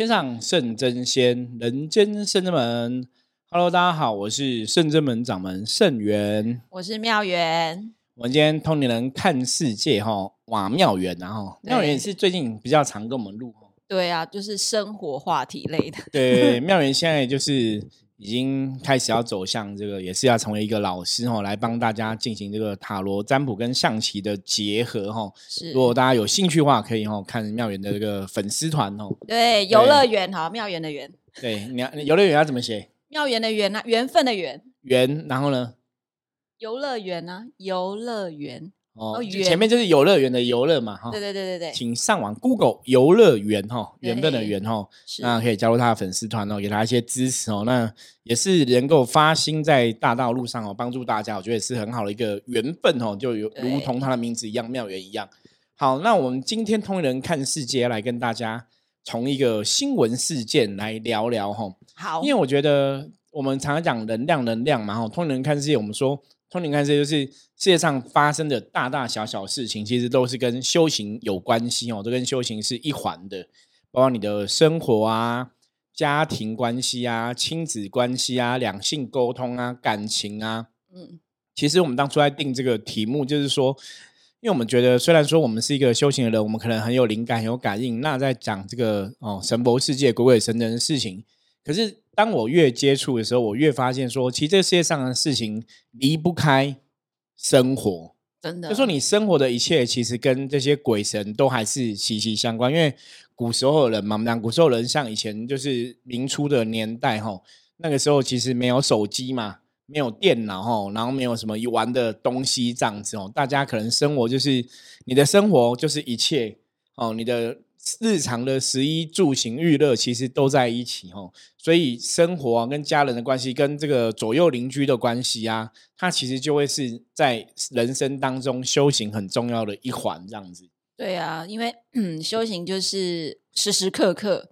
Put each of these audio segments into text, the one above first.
天上圣真仙，人间圣真门。Hello，大家好，我是圣真门掌门圣元，我是妙元。我们今天通灵人看世界哈，哇，妙元然后妙元是最近比较常跟我们录对啊，就是生活话题类的。对，妙元现在就是。已经开始要走向这个，也是要成为一个老师哦，来帮大家进行这个塔罗占卜跟象棋的结合哈。是，如果大家有兴趣的话，可以哦看妙园的这个粉丝团哦。对，游乐园哈，妙园的园。对，你游乐园要怎么写？妙园的园啊，缘分的缘。缘，然后呢？游乐园啊，游乐园。哦，前面就是游乐园的游乐嘛，哈。对对对对对。请上网 Google 游乐园哈，缘分的缘哈，那可以加入他的粉丝团哦，给他一些支持哦。那也是能够发心在大道路上哦，帮助大家，我觉得也是很好的一个缘分哦，就有如同他的名字一样，妙缘一样。好，那我们今天通人看世界来跟大家从一个新闻事件来聊聊哈。好，因为我觉得我们常常讲能量，能量嘛哈，通人看世界，我们说。通灵看世界就是世界上发生的大大小小事情，其实都是跟修行有关系哦，都跟修行是一环的，包括你的生活啊、家庭关系啊、亲子关系啊、两性沟通啊、感情啊。嗯，其实我们当初在定这个题目，就是说，因为我们觉得，虽然说我们是一个修行的人，我们可能很有灵感、很有感应，那在讲这个哦神佛世界、鬼鬼神神的事情，可是。当我越接触的时候，我越发现说，其实这个世界上的事情离不开生活，真的。就说你生活的一切，其实跟这些鬼神都还是息息相关。因为古时候的人嘛，我们讲古时候人，像以前就是明初的年代哈，那个时候其实没有手机嘛，没有电脑哈，然后没有什么玩的东西这样子哦，大家可能生活就是你的生活就是一切哦，你的。日常的食衣住行娱乐其实都在一起哦，所以生活跟家人的关系，跟这个左右邻居的关系啊，它其实就会是在人生当中修行很重要的一环这样子。对啊，因为嗯 修行就是时时刻刻。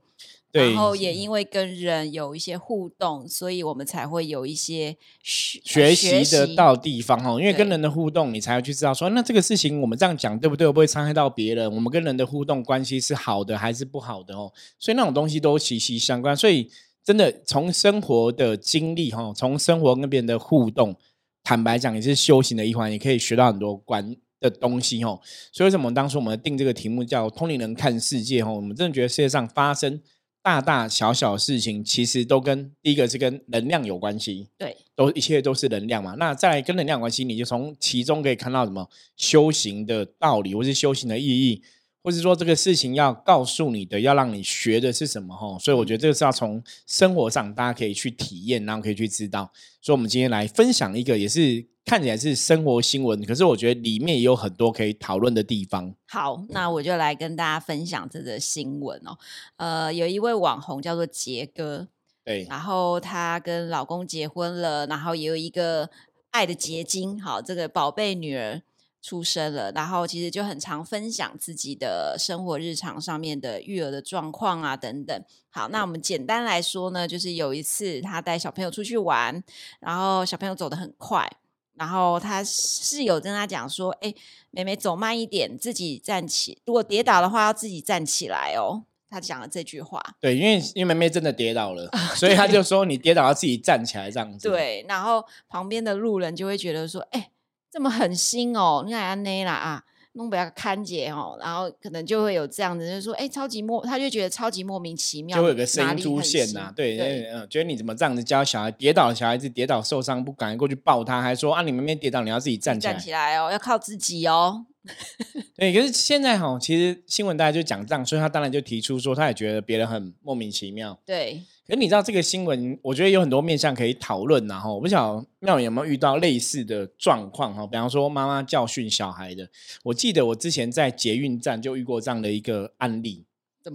然后也因为跟人有一些互动，所以我们才会有一些学学习的到地方哈。因为跟人的互动，你才会去知道说，那这个事情我们这样讲对不对？会不会伤害到别人？我们跟人的互动关系是好的还是不好的哦？所以那种东西都息息相关。所以真的从生活的经历哈，从生活跟别人的互动，坦白讲也是修行的一环，也可以学到很多关的东西哦。所以为什么当初我们定这个题目叫“通灵人看世界”哦？我们真的觉得世界上发生。大大小小事情，其实都跟第一个是跟能量有关系，对，都一切都是能量嘛。那再来跟能量关系，你就从其中可以看到什么修行的道理，或是修行的意义，或是说这个事情要告诉你的，要让你学的是什么哈。所以我觉得这个是要从生活上大家可以去体验，然后可以去知道。所以我们今天来分享一个，也是。看起来是生活新闻，可是我觉得里面也有很多可以讨论的地方。好，那我就来跟大家分享这个新闻哦。呃，有一位网红叫做杰哥，对，然后她跟老公结婚了，然后也有一个爱的结晶，好，这个宝贝女儿出生了，然后其实就很常分享自己的生活日常上面的育儿的状况啊等等。好，那我们简单来说呢，就是有一次他带小朋友出去玩，然后小朋友走得很快。然后他室友跟他讲说：“哎，妹妹走慢一点，自己站起。如果跌倒的话，要自己站起来哦。”他讲了这句话。对，因为因为妹妹真的跌倒了，所以他就说：“你跌倒要自己站起来，这样子。”对，然后旁边的路人就会觉得说：“哎，这么狠心哦，你看那啦啊。”弄不要看姐哦，然后可能就会有这样子，就是说，哎，超级莫，他就觉得超级莫名其妙，就会有个声音出现呐，对，嗯，觉得你怎么这样子教小孩跌倒，小孩子跌倒受伤不敢过去抱他，还说啊，你们没跌倒，你要自己站起来，站起来哦，要靠自己哦。对，可是现在哈，其实新闻大家就讲这样，所以他当然就提出说，他也觉得别人很莫名其妙。对。可你知道这个新闻，我觉得有很多面向可以讨论，然后我不晓得妙有没有遇到类似的状况哈，比方说妈妈教训小孩的，我记得我之前在捷运站就遇过这样的一个案例，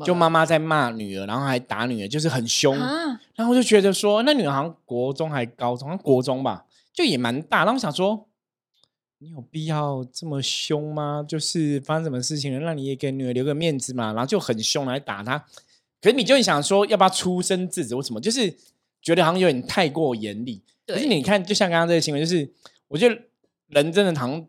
就妈妈在骂女儿，然后还打女儿，就是很凶，然后我就觉得说，那女儿好像国中还高中，国中吧，就也蛮大，然后我想说，你有必要这么凶吗？就是发生什么事情了，让你也给女儿留个面子嘛，然后就很凶来打她。可是你就会想说，要不要出生制止？为什么？就是觉得好像有点太过严厉。可是你看，就像刚刚这个新闻，就是我觉得人真的好像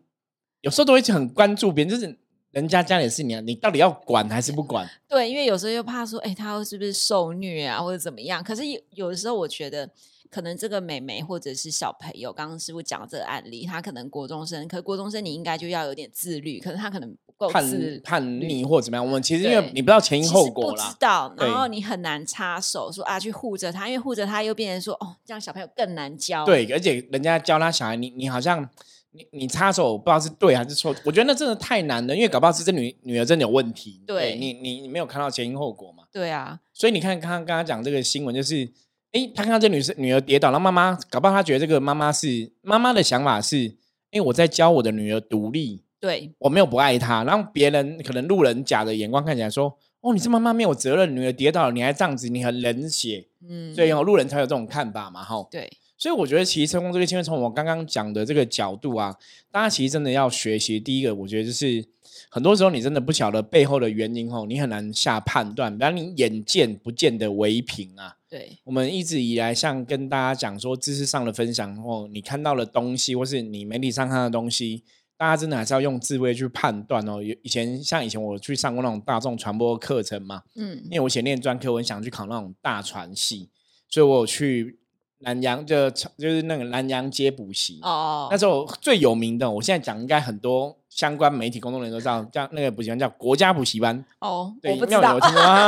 有时候都会很关注别人，就是人家家里的事你你到底要管还是不管？对，因为有时候又怕说，哎，他是不是受虐啊，或者怎么样？可是有有的时候，我觉得可能这个美眉或者是小朋友，刚刚师傅讲这个案例，他可能国中生，可国中生你应该就要有点自律，可是他可能不够自叛逆或怎么样。我们其实因为你不知道前因后果啦，不知道，然后你很难插手说啊去护着他，因为护着他又变成说哦，这样小朋友更难教。对，而且人家教他小孩，你你好像。你你插手不知道是对还是错，我觉得那真的太难了，因为搞不好是这女女儿真的有问题。对你你你没有看到前因后果嘛？对啊，所以你看刚刚刚刚讲这个新闻，就是哎，他看到这女生女儿跌倒，然后妈妈搞不好他觉得这个妈妈是妈妈的想法是，哎，我在教我的女儿独立，对我没有不爱他，然后别人可能路人甲的眼光看起来说，哦，你这妈妈没有责任，女儿跌倒了你还这样子，你很冷血，嗯，所以哦路人才有这种看法嘛，哈，对。所以我觉得其实成功这个新闻，从我刚刚讲的这个角度啊，大家其实真的要学习。第一个，我觉得就是很多时候你真的不晓得背后的原因哦，你很难下判断。比方你眼见不见的为凭啊，对，我们一直以来像跟大家讲说知识上的分享哦，你看到的东西或是你媒体上看的东西，大家真的还是要用智慧去判断哦。以前像以前我去上过那种大众传播课程嘛，嗯，因为我以前念专科，我想去考那种大传系，所以我有去。南洋就就是那个南洋街补习哦，那时候最有名的，我现在讲应该很多相关媒体工作人员都知道，叫那个补习班叫国家补习班哦，对，不知道，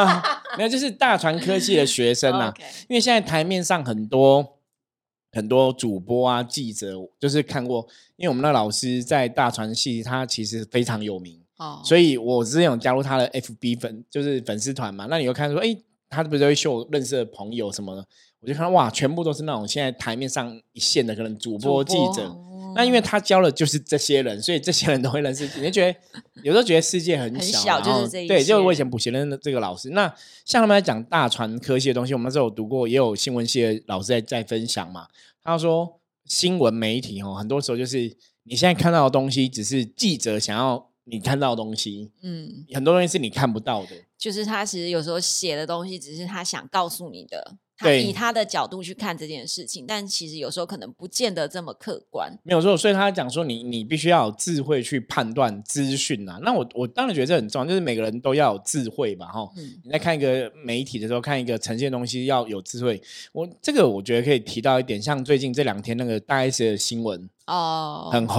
没有，就是大传科技的学生呐。因为现在台面上很多很多主播啊、记者，就是看过，因为我们那老师在大传系，他其实非常有名哦，所以我之前有加入他的 FB 粉，就是粉丝团嘛。那你又看说，哎，他不是会秀认识的朋友什么的。我就看哇，全部都是那种现在台面上一线的可能主播记者。那因为他教的就是这些人，所以这些人都会认识。你就觉得有时候觉得世界很小，就是这对，就是我以前补习的这个老师。那像他们在讲大传科系的东西，我们那时候有读过，也有新闻系的老师在在分享嘛。他说新闻媒体哦，很多时候就是你现在看到的东西，只是记者想要你看到的东西。嗯，很多东西是你看不到的。就是他其实有时候写的东西，只是他想告诉你的。他以他的角度去看这件事情，但其实有时候可能不见得这么客观。没有错，所以他讲说，你你必须要有智慧去判断资讯啊。那我我当然觉得这很重要，就是每个人都要有智慧吧，哈。嗯你在看一个媒体的时候，看一个呈现东西要有智慧。我这个我觉得可以提到一点，像最近这两天那个大 S 的新闻哦，很红。